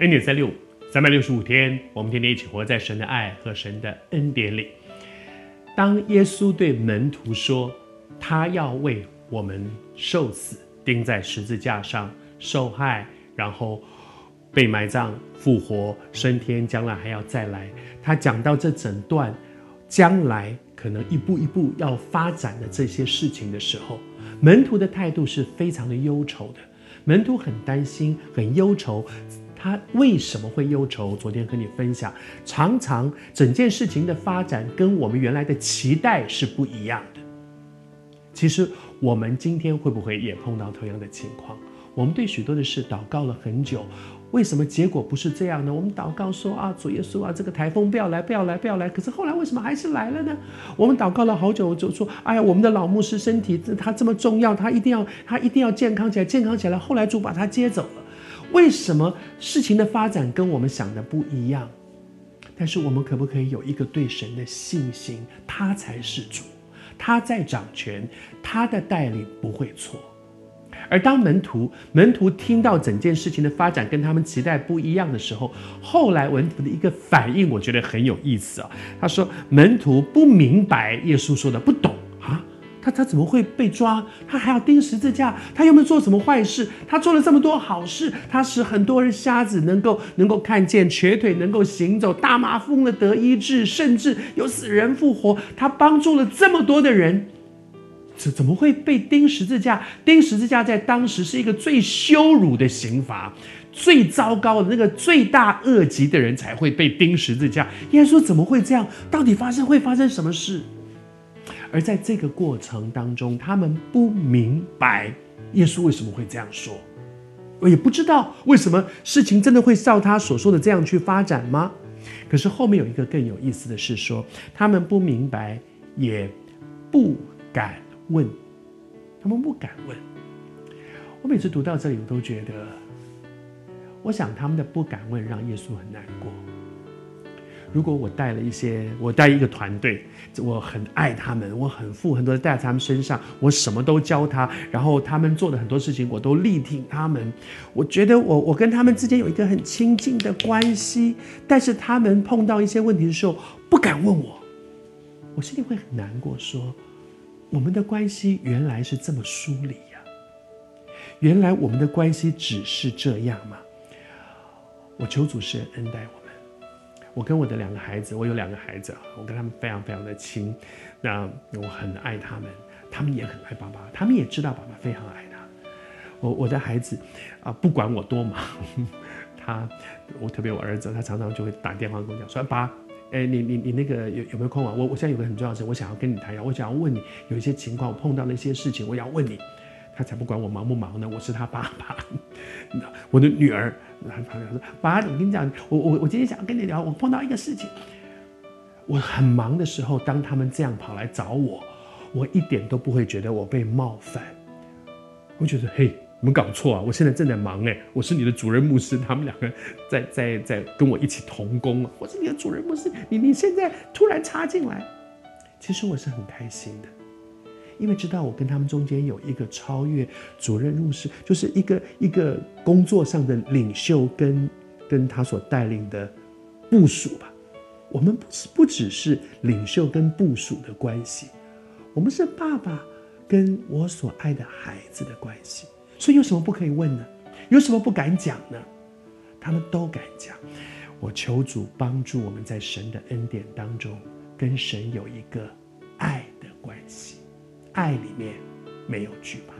恩典三六五，三百六十五天，我们天天一起活在神的爱和神的恩典里。当耶稣对门徒说他要为我们受死，钉在十字架上受害，然后被埋葬、复活、升天，将来还要再来。他讲到这整段将来可能一步一步要发展的这些事情的时候，门徒的态度是非常的忧愁的。门徒很担心，很忧愁。他为什么会忧愁？昨天和你分享，常常整件事情的发展跟我们原来的期待是不一样的。其实我们今天会不会也碰到同样的情况？我们对许多的事祷告了很久，为什么结果不是这样呢？我们祷告说啊，主耶稣啊，这个台风不要来，不要来，不要来。可是后来为什么还是来了呢？我们祷告了好久，就说，哎呀，我们的老牧师身体他这么重要，他一定要他一定要健康起来，健康起来。后来主把他接走了。为什么事情的发展跟我们想的不一样？但是我们可不可以有一个对神的信心？他才是主，他在掌权，他的带领不会错。而当门徒门徒听到整件事情的发展跟他们期待不一样的时候，后来门徒的一个反应，我觉得很有意思啊。他说：“门徒不明白耶稣说的，不懂。”他他怎么会被抓？他还要钉十字架？他又没有做什么坏事？他做了这么多好事，他使很多人瞎子能够能够看见，瘸腿能够行走，大麻风了得医治，甚至有死人复活。他帮助了这么多的人，怎怎么会被钉十字架？钉十字架在当时是一个最羞辱的刑罚，最糟糕的那个罪大恶极的人才会被钉十字架。耶稣怎么会这样？到底发生会发生什么事？而在这个过程当中，他们不明白耶稣为什么会这样说，我也不知道为什么事情真的会照他所说的这样去发展吗？可是后面有一个更有意思的是说，他们不明白，也不敢问，他们不敢问。我每次读到这里，我都觉得，我想他们的不敢问，让耶稣很难过。如果我带了一些，我带一个团队，我很爱他们，我很付很多的带在他们身上，我什么都教他，然后他们做的很多事情我都力挺他们。我觉得我我跟他们之间有一个很亲近的关系，但是他们碰到一些问题的时候不敢问我，我心里会很难过说，我们的关系原来是这么疏离呀，原来我们的关系只是这样吗？我求主持人恩待我。我跟我的两个孩子，我有两个孩子，我跟他们非常非常的亲，那我很爱他们，他们也很爱爸爸，他们也知道爸爸非常爱他。我我的孩子啊，不管我多忙，他我特别我儿子，他常常就会打电话跟我讲说：“爸，哎，你你你那个有有没有空啊？我我现在有个很重要的事，我想要跟你谈一下，我想要问你，有一些情况，我碰到了一些事情，我要问你。”他才不管我忙不忙呢，我是他爸爸。我的女儿，他他说：“爸，我跟你讲，我我我今天想跟你聊，我碰到一个事情。我很忙的时候，当他们这样跑来找我，我一点都不会觉得我被冒犯。我觉得，嘿，你们搞错啊！我现在正在忙哎，我是你的主任牧师，他们两个在在在跟我一起同工。我是你的主任牧师，你你现在突然插进来，其实我是很开心的。”因为知道我跟他们中间有一个超越主任牧师，就是一个一个工作上的领袖跟跟他所带领的部署吧。我们不是不只是领袖跟部署的关系，我们是爸爸跟我所爱的孩子的关系。所以有什么不可以问呢？有什么不敢讲呢？他们都敢讲。我求主帮助我们在神的恩典当中，跟神有一个。爱里面没有惧怕。